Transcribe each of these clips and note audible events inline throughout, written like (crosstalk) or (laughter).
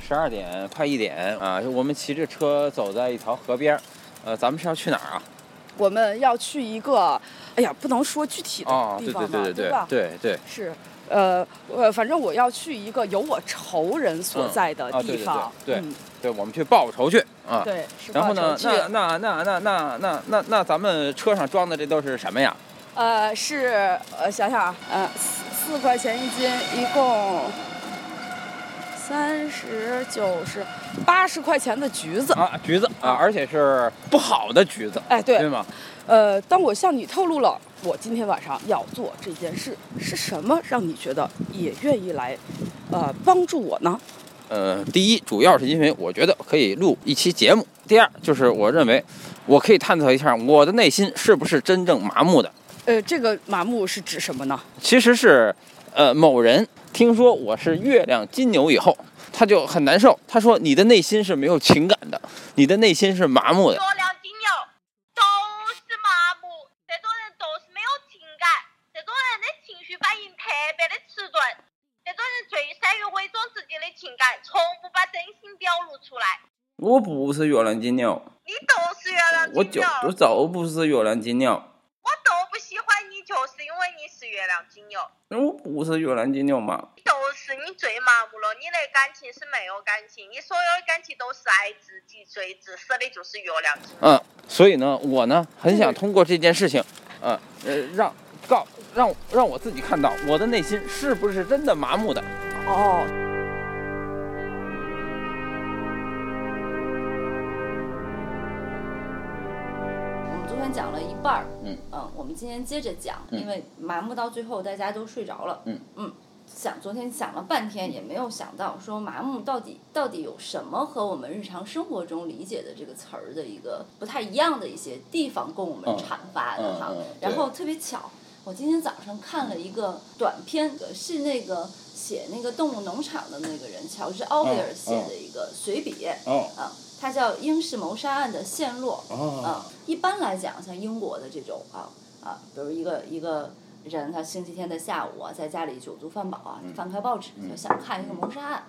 十二点快一点啊，我们骑着车走在一条河边儿，呃，咱们是要去哪儿啊？我们要去一个，哎呀，不能说具体的地方嘛，对对对吧？对对，是，呃，呃，反正我要去一个有我仇人所在的地方。对对嗯对，我们去报仇去啊。对，是然后呢那那那那那那那咱们车上装的这都是什么呀？呃，是呃，想想啊，呃，四四块钱一斤，一共三十九十八十块钱的橘子。啊，橘子啊，而且是不好的橘子，哎，对对，吗？呃，当我向你透露了我今天晚上要做这件事，是什么让你觉得也愿意来，呃，帮助我呢？呃，第一，主要是因为我觉得可以录一期节目；第二，就是我认为我可以探讨一下我的内心是不是真正麻木的。呃，这个麻木是指什么呢？其实是，呃，某人听说我是月亮金牛以后，他就很难受。他说你的内心是没有情感的，你的内心是麻木的月。亮金牛都是麻木，这种人都是没有情感，这种人的情绪反应特别的迟钝，这种人最善于伪装自己的情感，从不把真心表露出来。我不是月亮金牛，你都是月亮我金牛，就就不是月亮金牛，我都不喜欢你，就是因为你是月亮金牛。我不是月亮金牛嘛。就是你最麻木了，你的感情是没有感情，你所有的感情都是爱自己，最自私的就是月亮金牛。嗯，所以呢，我呢很想通过这件事情，呃呃，让告让让我自己看到我的内心是不是真的麻木的。哦，我们昨天讲了一半儿，嗯我们今天接着讲，嗯。因为麻木到最后大家都睡着了，嗯。想昨天想了半天也没有想到说麻木到底到底有什么和我们日常生活中理解的这个词儿的一个不太一样的一些地方供我们嗯。阐发的哈，然后特别巧，我今天早上看了一个短片，是那个写那个动物农场的那个人乔治奥威尔嗯写的一个随笔，哦啊，它叫《英式谋杀案的陷落》。哦。啊，一般来讲，像英国的这种啊啊，比如一个一个人，他星期天的下午啊，在家里酒足饭饱啊，翻开报纸就想看一个谋杀案。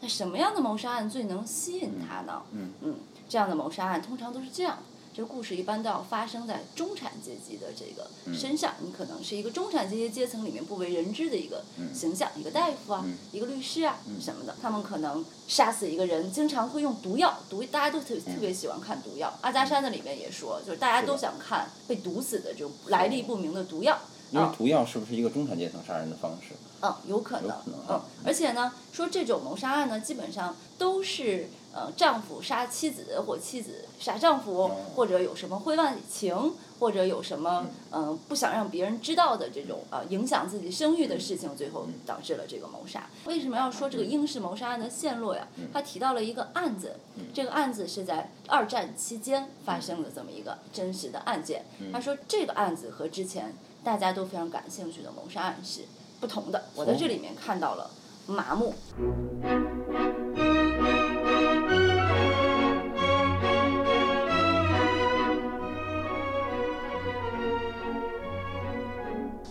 那什么样的谋杀案最能吸引他呢？嗯这样的谋杀案通常都是这样的。这个故事一般都要发生在中产阶级的这个身上，你可能是一个中产阶级阶层里面不为人知的一个形象，一个大夫啊，一个律师啊、什么的，他们可能杀死一个人，经常会用毒药，毒大家都特特别喜欢看毒药。阿加莎的里面也说，就是大家都想看被毒死的这种来历不明的毒药。因为毒药是不是一个中产阶层杀人的方式？嗯，有可能，有可能嗯啊，而且呢，说这种谋杀案呢，基本上都是呃丈夫杀妻子或妻子杀丈夫，哦或者有什么婚外情，或者有什么嗯、呃不想让别人知道的这种呃影响自己声誉的事情，最后嗯导致了这个谋杀。为什么要说这个英式谋杀案的陷落呀？嗯他提到了一个案子，这个案子是在二战期间发生的这么一个真实的案件。嗯他说这个案子和之前大家都非常感兴趣的谋杀案是不同的。我在这里面看到了麻木。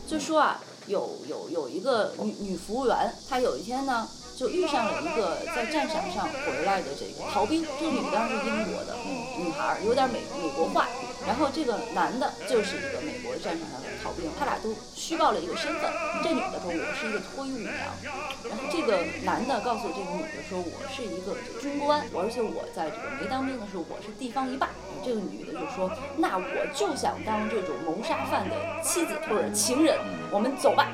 就说啊，有有有一个女女服务员，她有一天呢，就遇上了一个在战场上回来的这个逃兵。这女的是英国的女孩，有点美美国化。然后这个男的就是一个美国战场上的逃兵，他俩都虚报了一个身份。这女的说我是一个脱衣舞娘，然后这个男的告诉这个女的说我是一个这个军官，而且我在这个没当兵的时候我是地方一霸。这个女的就说那我就想当这种谋杀犯的妻子或者情人，我们走吧。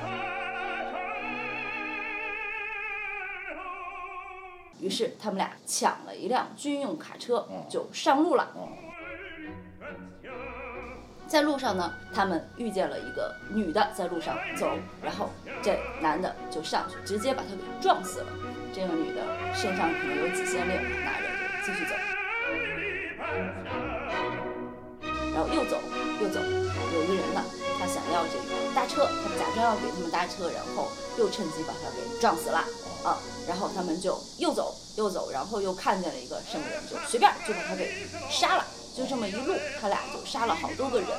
于是他们俩抢了一辆军用卡车，就上路了。在路上呢，他们遇见了一个女的在路上走，然后这男的就上去，直接把她给撞死了。这个女的身上可能有几仙令，拿着就继续走，然后又走又走，有一个人呢，他想要这个搭车，他假装要给他们搭车，然后又趁机把他给撞死了啊。然后他们就又走又走，然后又看见了一个什么人，就随便就把他给杀了。就这么一路，他俩就杀了好多个人，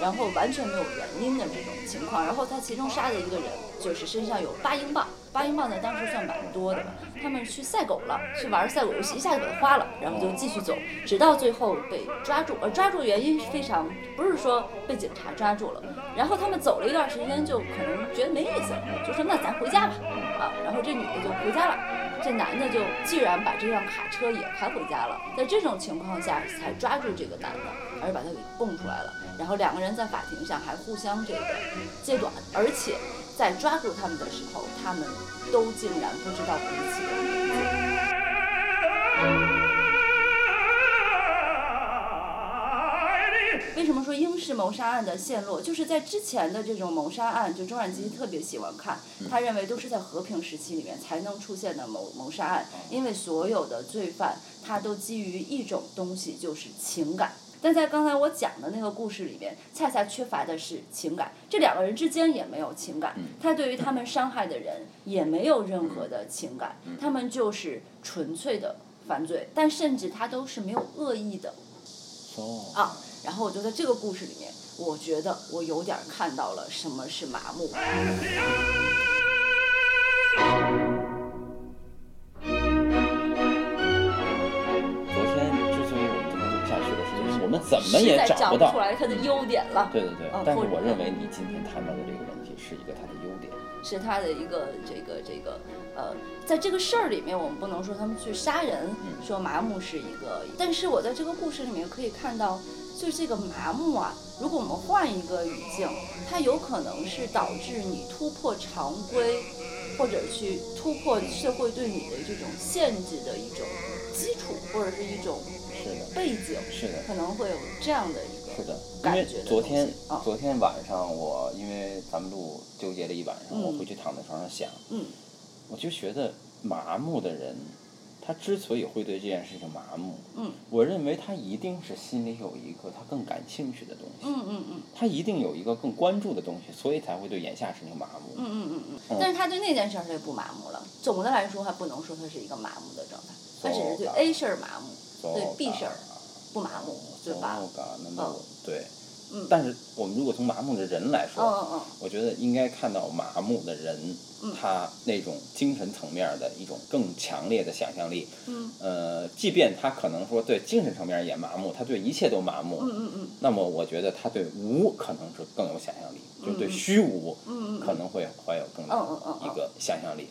然后完全没有原因的这种情况。然后他其中杀的一个人就是身上有八英镑，八英镑呢当时算蛮多的吧。他们去赛狗了，去玩赛狗游戏，一下就把它花了，然后就继续走，直到最后被抓住。而抓住原因非常，不是说被警察抓住了，然后他们走了一段时间，就可能觉得没意思了，就说那咱回家吧，啊，然后这女的就回家了。这男的就既然把这辆卡车也开回家了，在这种情况下才抓住这个男的，而且把他给蹦出来了。然后两个人在法庭上还互相这个揭短，而且在抓住他们的时候，他们都竟然不知道彼此的名字。为什么说英式谋杀案的线落，就是在之前的这种谋杀案，就周冉基特别喜欢看，他认为都是在和平时期里面才能出现的谋谋杀案，因为所有的罪犯他都基于一种东西，就是情感。但在刚才我讲的那个故事里面，恰恰缺乏的是情感，这两个人之间也没有情感，他对于他们伤害的人也没有任何的情感，他们就是纯粹的犯罪，但甚至他都是没有恶意的。哦，啊，然后我就在这个故事里面，我觉得我有点看到了什么是麻木。怎么也找不到出来他的优点了。对对对但是我认为你今天谈到的这个问题是一个它的优点。是他的一个这个这个呃，在这个事儿里面，我们不能说他们去杀人，说麻木是一个，但是我在这个故事里面可以看到，就这个麻木啊，如果我们换一个语境，它有可能是导致你突破常规，或者去突破社会对你的这种限制的一种基础，或者是一种是的，背景，是的。可能会有这样的一个是的，因感为觉的东昨天昨天晚上我因为咱们录纠结了一晚上，嗯。我回去躺在床上想，嗯。我就觉得麻木的人，他之所以会对这件事情麻木，嗯。我认为他一定是心里有一个他更感兴趣的东西，嗯嗯嗯。他一定有一个更关注的东西，所以才会对眼下事情麻木。嗯嗯嗯嗯，但是他对那件事儿他就不麻木了。总的来说，还不能说他是一个麻木的状态，他只是对 A 事儿麻木，对 B 事儿不麻木，对吧？そうか那么嗯对，嗯但是我们如果从麻木的人来说，嗯嗯嗯我觉得应该看到麻木的人，嗯他那种精神层面的一种更强烈的想象力。嗯呃，即便他可能说对精神层面也麻木，他对一切都麻木，嗯嗯嗯那么我觉得他对无可能是更有想象力，就是对虚无嗯嗯可能会怀有更大嗯嗯嗯嗯一个想象力。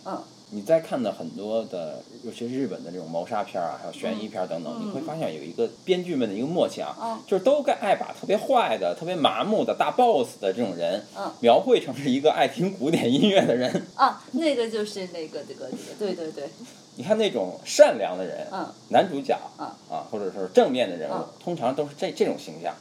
嗯你再看的很多的，尤其是日本的这种谋杀片儿啊，还有悬疑片儿等等，嗯你会发现有一个编剧们的一个默契啊，嗯就是都该爱把特别坏的、特别麻木的大 boss 的这种人，嗯。描绘成是一个爱听古典音乐的人。啊，那个就是那个这个这个，对对对，(laughs) 你看那种善良的人，嗯。男主角，嗯。啊，或者是正面的人物，嗯。通常都是这这种形象。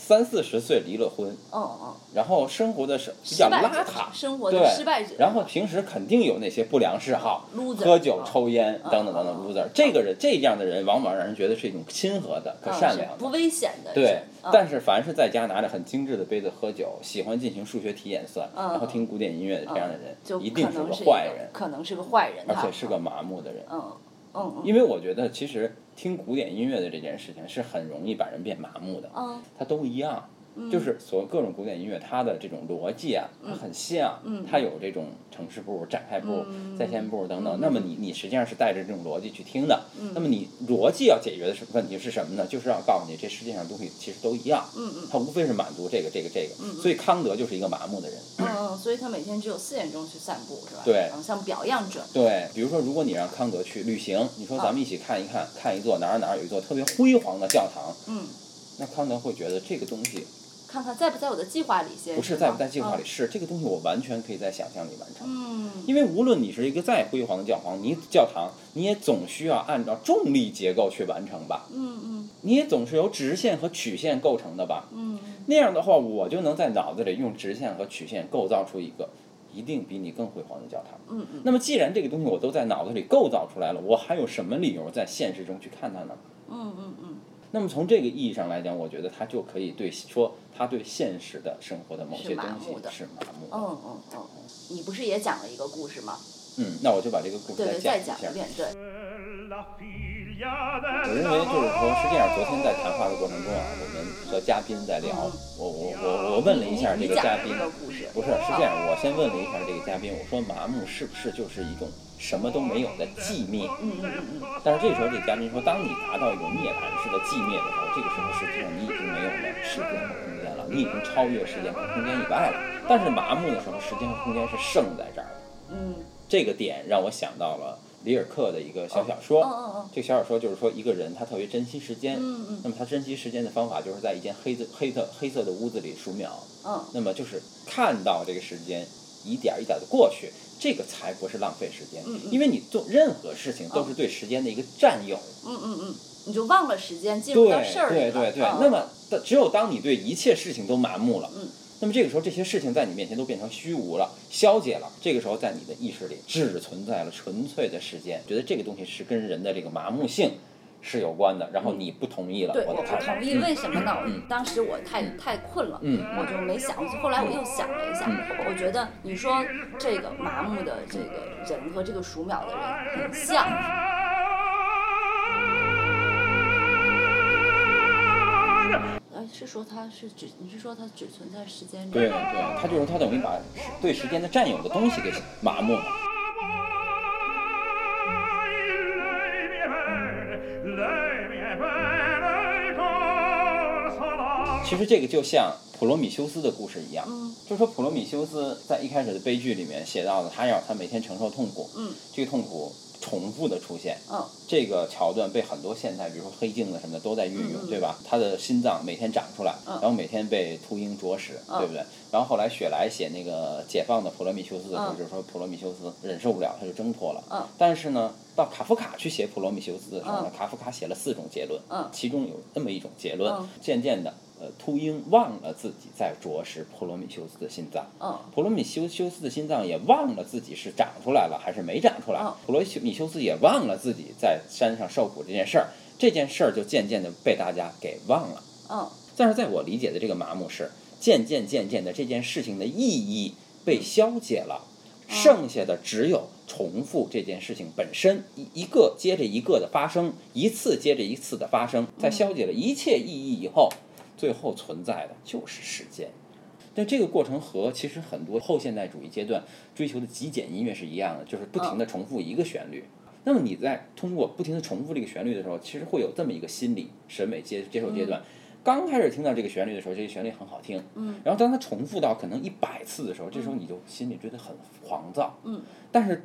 嗯三四十岁离了婚，嗯嗯，然后生活的是比较邋遢，生活的对失败者，然后平时肯定有那些不良嗜好，喝酒、嗯抽烟等等等等嗯 loser。这个人这样的人，往往让人觉得是一种亲和的、可善良的。不危险的，对但是凡是在家拿着很精致的杯子喝酒，喜欢进行数学题演算，嗯。然后听古典音乐的这样的人，就一定是个坏人，可能是个坏人，而且是个麻木的人。嗯嗯嗯。因为我觉得，其实听古典音乐的这件事情是很容易把人变麻木的。嗯它都一样，就是所各种古典音乐，它的这种逻辑啊，它很像，它有这种城市部、展开部、在线部等等。那么你你实际上是带着这种逻辑去听的。那么你逻辑要解决的是问题是什么呢？就是要告诉你，这世界上东西其实都一样，它无非是满足这个这个这个。所以康德就是一个麻木的人。嗯嗯，所以他每天只有四点钟去散步，是吧？对嗯，像表样者，对，比如说，如果你让康德去旅行，你说咱们一起看一看，看一座哪儿哪儿有一座特别辉煌的教堂，嗯，那康德会觉得这个东西看看在不在我的计划里先，不是在不在计划里，嗯是这个东西我完全可以在想象里完成。嗯因为无论你是一个再辉煌的教皇，你教堂你也总需要按照重力结构去完成吧，嗯嗯你也总是由直线和曲线构成的吧。嗯那样的话，我就能在脑子里用直线和曲线构造出一个一定比你更辉煌的教堂。嗯嗯那么既然这个东西我都在脑子里构造出来了，我还有什么理由在现实中去看它呢？嗯嗯嗯那么从这个意义上来讲，我觉得他就可以对说他对现实的生活的某些东西麻木的是麻木的。嗯嗯嗯，你不是也讲了一个故事吗？嗯，那我就把这个故事对对，讲一下再讲一。遍，对。我认为就是说，实际上昨天在谈话的过程中啊，我们和嘉宾在聊，我我我我问了一下这个嘉宾，不是是这样，我先问了一下这个嘉宾，我说麻木是不是就是一种什么都没有的寂灭？嗯嗯嗯嗯。但是这时候这嘉宾说，当你达到一种涅槃式的寂灭的时候，这个时候实际上你已经没有了时间和空间了，你已经超越时间和空间以外了。但是麻木的时候，时间和空间是剩在这儿的。嗯。这个点让我想到了。里尔克的一个小小说，这个小小说就是说一个人他特别珍惜时间，那么他珍惜时间的方法就是在一间黑色黑色黑色的屋子里数秒，那么就是看到这个时间一点一点的过去，这个才不是浪费时间，因为你做任何事情都是对时间的一个占有，嗯嗯嗯，你就忘了时间，进入到事儿里了，对对。对对，那么只有当你对一切事情都麻木了，嗯。那么这个时候，这些事情在你面前都变成虚无了，消解了。这个时候，在你的意识里只存在了纯粹的时间。觉得这个东西是跟人的这个麻木性是有关的。然后你不同意了，我不同意。为什么呢？当时我太太困了，我就没想。后来我又想了一下，我觉得你说这个麻木的这个人和这个数秒的人很像。是说它是只，你是说它只存在时间里？对对，它就是它等于把对时间的占有的东西给麻木了。其实这个就像普罗米修斯的故事一样，就说普罗米修斯在一开始的悲剧里面写到的，他要他每天承受痛苦，这个痛苦。重复的出现，嗯，这个桥段被很多现代，比如说黑镜的什么的都在运用，对吧？他的心脏每天长出来，然后每天被秃鹰啄食，对不对？然后后来雪莱写那个解放的普罗米修斯的时候，就是说普罗米修斯忍受不了，他就挣脱了。嗯，但是呢，到卡夫卡去写普罗米修斯的时候呢，卡夫卡写了四种结论，嗯，其中有那么一种结论，渐渐的。呃，秃鹰忘了自己在啄食普罗米修斯的心脏，嗯，普罗米修修斯的心脏也忘了自己是长出来了还是没长出来，普罗米修斯也忘了自己在山上受苦这件事儿，这件事儿就渐渐的被大家给忘了，嗯，但是在我理解的这个麻木是，渐渐渐渐的这件事情的意义被消解了，剩下的只有重复这件事情本身，一一个接着一个的发生，一次接着一次的发生，在消解了一切意义以后。最后存在的就是时间，但这个过程和其实很多后现代主义阶段追求的极简音乐是一样的，就是不停的重复一个旋律。那么你在通过不停的重复这个旋律的时候，其实会有这么一个心理审美接接受阶段。刚开始听到这个旋律的时候，这个旋律很好听，嗯，然后当它重复到可能一百次的时候，这时候你就心里觉得很狂躁，嗯，但是。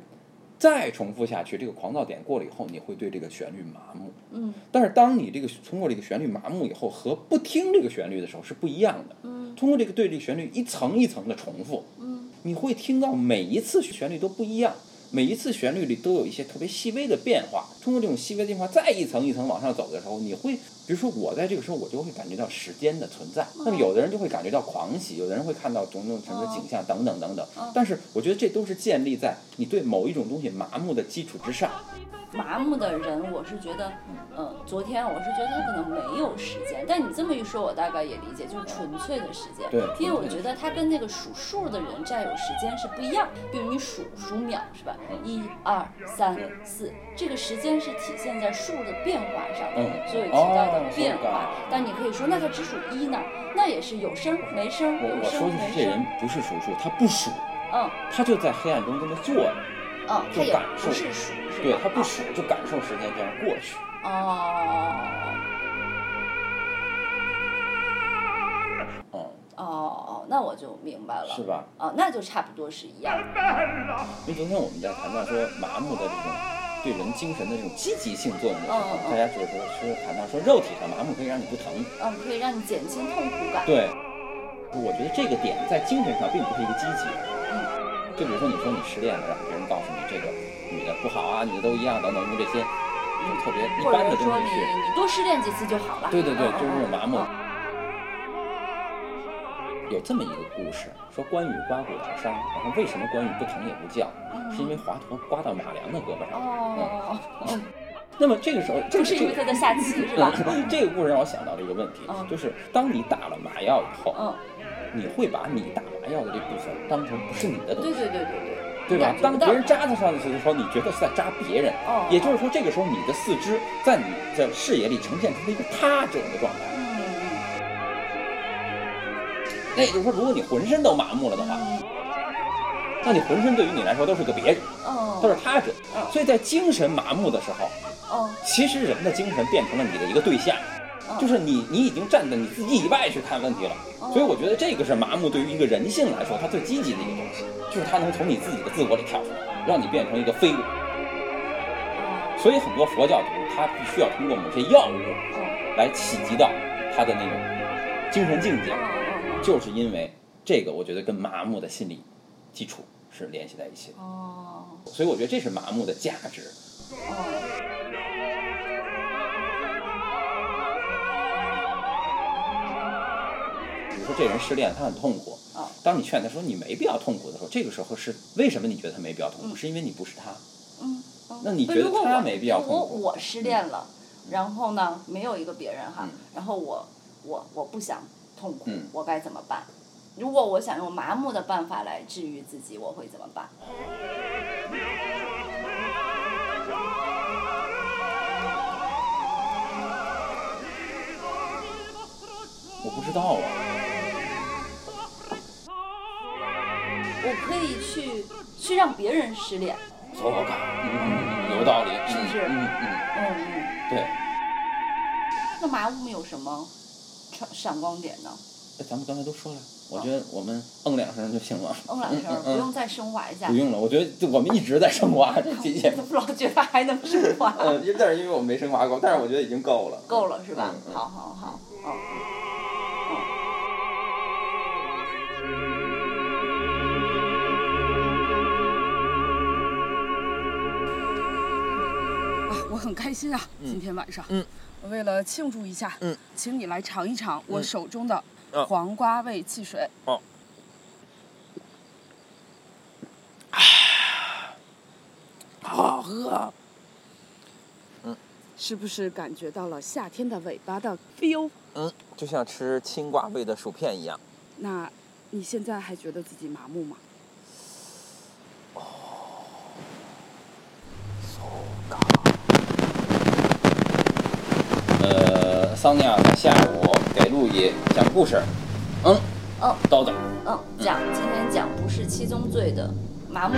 再重复下去，这个狂躁点过了以后，你会对这个旋律麻木。嗯。但是当你这个通过这个旋律麻木以后，和不听这个旋律的时候是不一样的。嗯。通过这个对这个旋律一层一层的重复，嗯，你会听到每一次旋律都不一样，每一次旋律里都有一些特别细微的变化。通过这种细微的变化，再一层一层往上走的时候，你会。比如说，我在这个时候，我就会感觉到时间的存在。那么，有的人就会感觉到狂喜，有的人会看到种种什么景象等等等等。但是，我觉得这都是建立在你对某一种东西麻木的基础之上。麻木的人，我是觉得，嗯，昨天我是觉得他可能没有时间，但你这么一说，我大概也理解，就是纯粹的时间。对。因为我觉得他跟那个数数的人占有时间是不一样。比如你数数秒是吧？一、二、三、四，这个时间是体现在数的变化上。嗯。所以提到的变化，但你可以说，那他只数一呢？那也是有声没声，有声没声。我说的是这人不是数数，他不数。嗯。他就在黑暗中这么坐着。嗯，就感受，是数，对他不数，就感受时间这样过去。哦。哦。哦哦，那我就明白了。是吧？啊，那就差不多是一样。因为昨天我们在谈到说麻木的这种对人精神的这种积极性作用的时候，大家就是说说谈到说肉体上麻木可以让你不疼。嗯，可以让你减轻痛苦感。对。我觉得这个点在精神上并不是一个积极。嗯。就比如说，你说你失恋了，然后别人告诉你这个女的不好啊，女的都一样等等，用这些就特别一般的东西去。你多失恋几次就好了。对对对，就是这种麻木。有这么一个故事，说关羽刮骨疗伤，然后为什么关羽不疼也不叫？是因为华佗刮到马良的胳膊上。哦。那么这个时候，就是因为他在下棋是吧？这个故事让我想到了一个问题，就是当你打了麻药以后。你会把你打麻药的这部分当成不是你的东西，对对对对对。对吧当别人扎在上去的时候，你觉得是在扎别人，哦也就是说，这个时候你的四肢在你的视野里呈现出了一个他者的状态。嗯那也就是说，如果你浑身都麻木了的话，那你浑身对于你来说都是个别人，哦。都是他者嗯。所以在精神麻木的时候，哦。其实人的精神变成了你的一个对象，就是你你已经站在你自己以外去看问题了。所以我觉得这个是麻木对于一个人性来说，它最积极的一个东西，就是它能从你自己的自我里跳出来，让你变成一个非我。所以很多佛教徒他必须要通过某些药物来企及到他的那种精神境界，就是因为这个，我觉得跟麻木的心理基础是联系在一起的。哦所以我觉得这是麻木的价值。比如说这人失恋，他很痛苦哦。当你劝他说你没必要痛苦的时候，这个时候是为什么你觉得他没必要痛苦？是因为你不是他。嗯嗯那你觉得他没必要如果痛苦我失恋了，然后呢，没有一个别人哈嗯，然后我我我不想痛苦嗯，我该怎么办？如果我想用麻木的办法来治愈自己，我会怎么办？我不知道啊。我可以去去让别人失恋，有道理，是不是嗯嗯，嗯嗯。对。那麻木有什么闪闪光点呢？哎咱们刚才都说了，我觉得我们嗯两声就行了。嗯两声，不用再升华一下不。用了，我觉得就我们一直在升华 (laughs) 这期节目。我老觉得还能升华。嗯，因但是因为我们没升华够，但是我觉得已经够了。够了是吧？好好好，嗯。啊，我很开心啊！今天晚上，嗯，我为了庆祝一下，嗯，请你来尝一尝我手中的哦黄瓜味汽水。哦，好好喝。是不是感觉到了夏天的尾巴的 feel？嗯，就像吃青瓜味的薯片一样。那你现在还觉得自己麻木吗？呃，桑尼亚在下午给路易讲故事。嗯，哦，叨叨。嗯，讲今天讲不是七宗罪的麻木。